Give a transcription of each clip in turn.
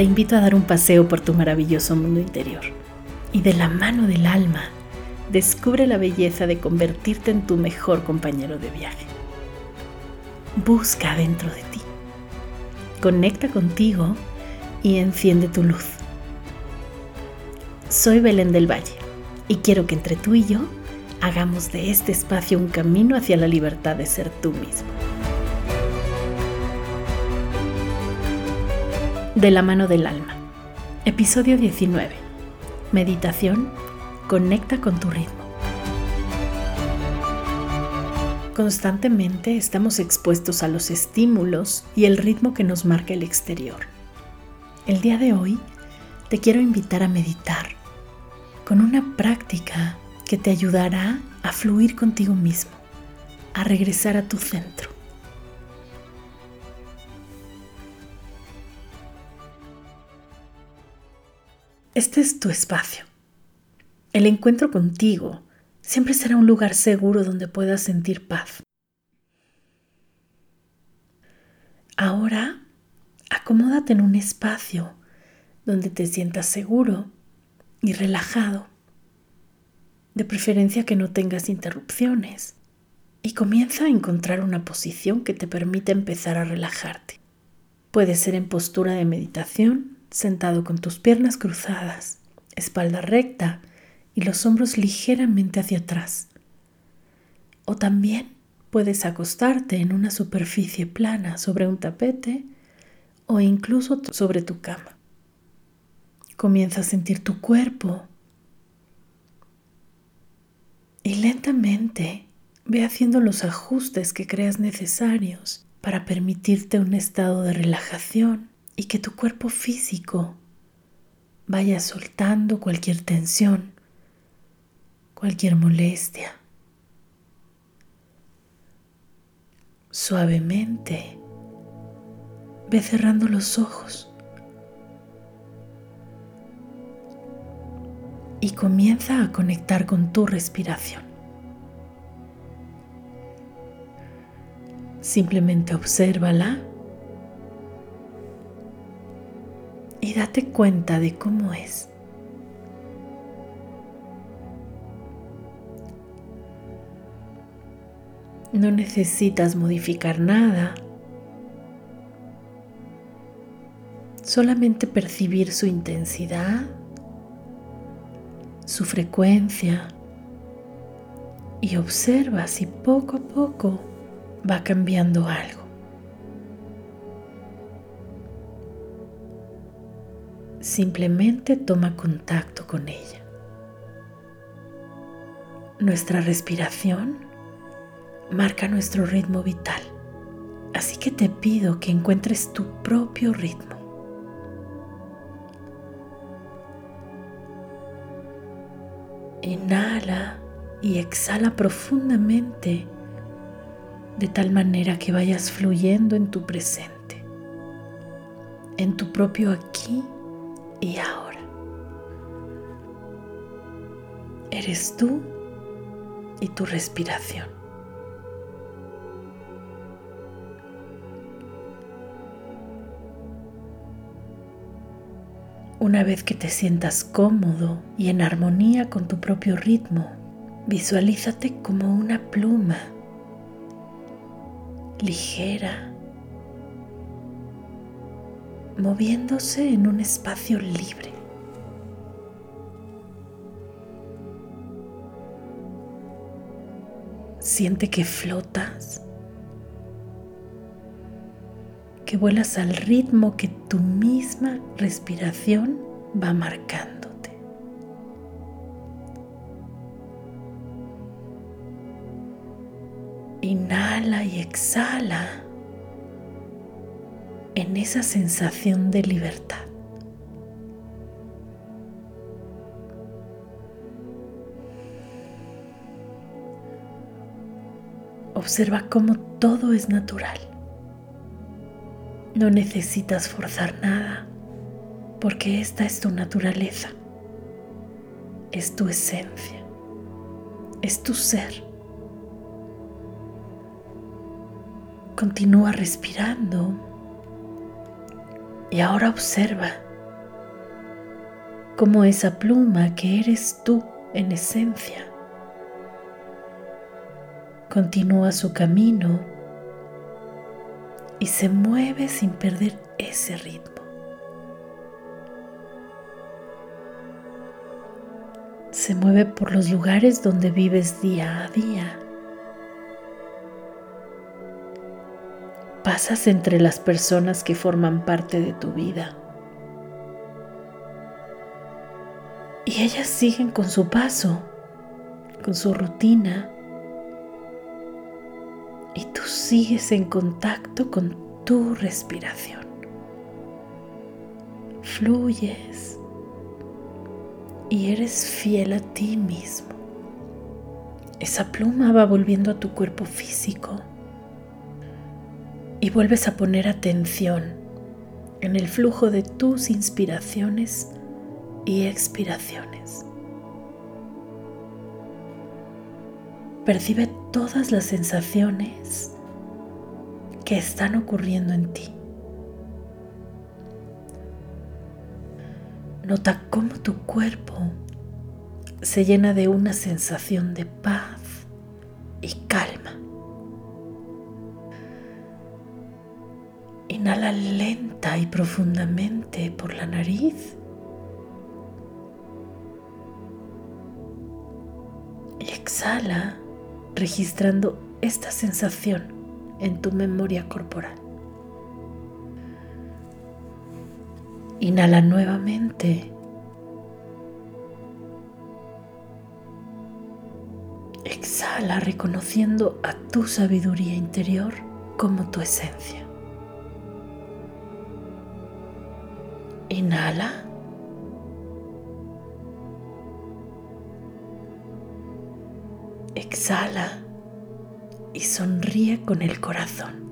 te invito a dar un paseo por tu maravilloso mundo interior y de la mano del alma descubre la belleza de convertirte en tu mejor compañero de viaje. Busca dentro de ti. Conecta contigo y enciende tu luz. Soy Belén del Valle y quiero que entre tú y yo hagamos de este espacio un camino hacia la libertad de ser tú mismo. De la mano del alma. Episodio 19. Meditación. Conecta con tu ritmo. Constantemente estamos expuestos a los estímulos y el ritmo que nos marca el exterior. El día de hoy te quiero invitar a meditar con una práctica que te ayudará a fluir contigo mismo, a regresar a tu centro. Este es tu espacio. El encuentro contigo siempre será un lugar seguro donde puedas sentir paz. Ahora, acomódate en un espacio donde te sientas seguro y relajado, de preferencia que no tengas interrupciones, y comienza a encontrar una posición que te permita empezar a relajarte. Puede ser en postura de meditación sentado con tus piernas cruzadas, espalda recta y los hombros ligeramente hacia atrás. O también puedes acostarte en una superficie plana sobre un tapete o incluso sobre tu cama. Comienza a sentir tu cuerpo y lentamente ve haciendo los ajustes que creas necesarios para permitirte un estado de relajación y que tu cuerpo físico vaya soltando cualquier tensión, cualquier molestia. Suavemente ve cerrando los ojos y comienza a conectar con tu respiración. Simplemente obsérvala y date cuenta de cómo es. No necesitas modificar nada, solamente percibir su intensidad, su frecuencia y observa si poco a poco va cambiando algo. Simplemente toma contacto con ella. Nuestra respiración marca nuestro ritmo vital, así que te pido que encuentres tu propio ritmo. Inhala y exhala profundamente de tal manera que vayas fluyendo en tu presente, en tu propio aquí y ahora. Eres tú y tu respiración. Una vez que te sientas cómodo y en armonía con tu propio ritmo, visualízate como una pluma ligera moviéndose en un espacio libre. Siente que flotas, que vuelas al ritmo que tu misma respiración va marcándote. Inhala y exhala en esa sensación de libertad. Observa cómo todo es natural. No necesitas forzar nada porque esta es tu naturaleza, es tu esencia, es tu ser. Continúa respirando y ahora observa como esa pluma que eres tú en esencia. Continúa su camino y se mueve sin perder ese ritmo. Se mueve por los lugares donde vives día a día. Pasas entre las personas que forman parte de tu vida. Y ellas siguen con su paso, con su rutina. Y tú sigues en contacto con tu respiración. Fluyes y eres fiel a ti mismo. Esa pluma va volviendo a tu cuerpo físico y vuelves a poner atención en el flujo de tus inspiraciones y expiraciones. Percibe todas las sensaciones que están ocurriendo en ti. Nota cómo tu cuerpo se llena de una sensación de paz y calma. Inhala lenta y profundamente por la nariz. Y exhala registrando esta sensación en tu memoria corporal. Inhala nuevamente. Exhala reconociendo a tu sabiduría interior como tu esencia. Inhala. Exhala y sonríe con el corazón,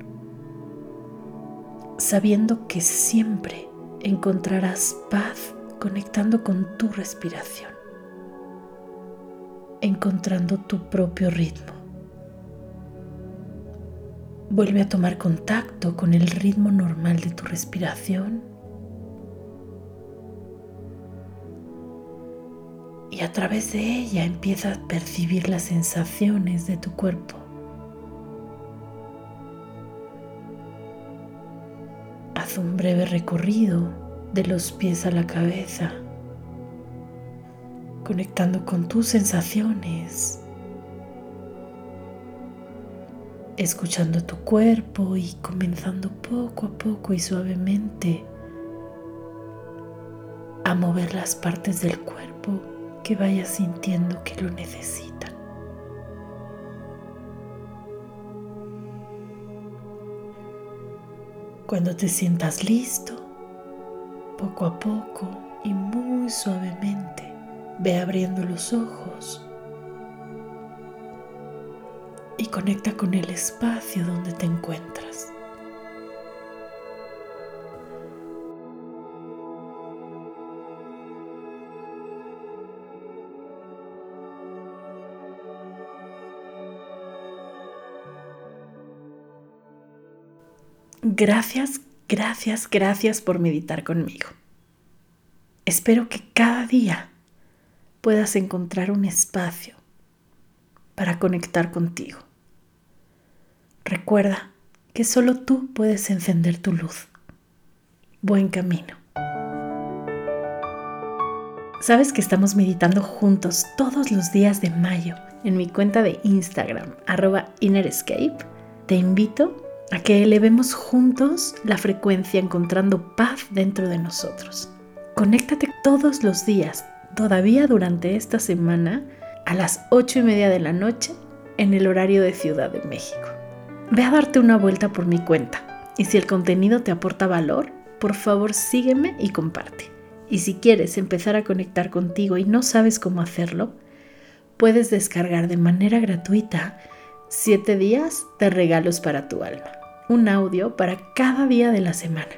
sabiendo que siempre encontrarás paz conectando con tu respiración, encontrando tu propio ritmo. Vuelve a tomar contacto con el ritmo normal de tu respiración y a través de ella empieza a percibir las sensaciones de tu cuerpo. un breve recorrido de los pies a la cabeza, conectando con tus sensaciones, escuchando tu cuerpo y comenzando poco a poco y suavemente a mover las partes del cuerpo que vayas sintiendo que lo necesitan. Cuando te sientas listo, poco a poco y muy suavemente, ve abriendo los ojos y conecta con el espacio donde te encuentras. Gracias, gracias, gracias por meditar conmigo. Espero que cada día puedas encontrar un espacio para conectar contigo. Recuerda que solo tú puedes encender tu luz. Buen camino. Sabes que estamos meditando juntos todos los días de mayo en mi cuenta de Instagram, arroba innerescape. Te invito a que elevemos juntos la frecuencia encontrando paz dentro de nosotros. Conéctate todos los días, todavía durante esta semana, a las 8 y media de la noche en el horario de Ciudad de México. Ve a darte una vuelta por mi cuenta y si el contenido te aporta valor, por favor sígueme y comparte. Y si quieres empezar a conectar contigo y no sabes cómo hacerlo, puedes descargar de manera gratuita 7 días de regalos para tu alma un audio para cada día de la semana.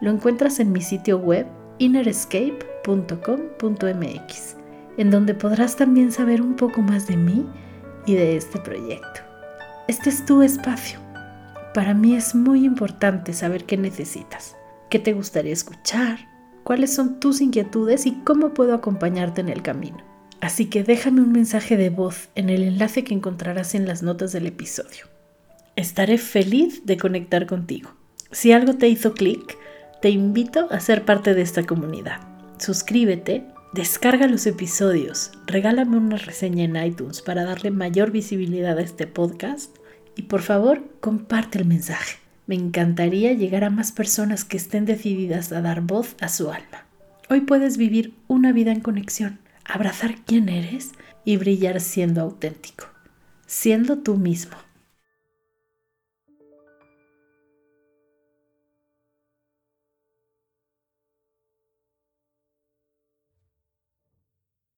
Lo encuentras en mi sitio web innerescape.com.mx, en donde podrás también saber un poco más de mí y de este proyecto. Este es tu espacio. Para mí es muy importante saber qué necesitas, qué te gustaría escuchar, cuáles son tus inquietudes y cómo puedo acompañarte en el camino. Así que déjame un mensaje de voz en el enlace que encontrarás en las notas del episodio. Estaré feliz de conectar contigo. Si algo te hizo clic, te invito a ser parte de esta comunidad. Suscríbete, descarga los episodios, regálame una reseña en iTunes para darle mayor visibilidad a este podcast y por favor comparte el mensaje. Me encantaría llegar a más personas que estén decididas a dar voz a su alma. Hoy puedes vivir una vida en conexión, abrazar quién eres y brillar siendo auténtico, siendo tú mismo.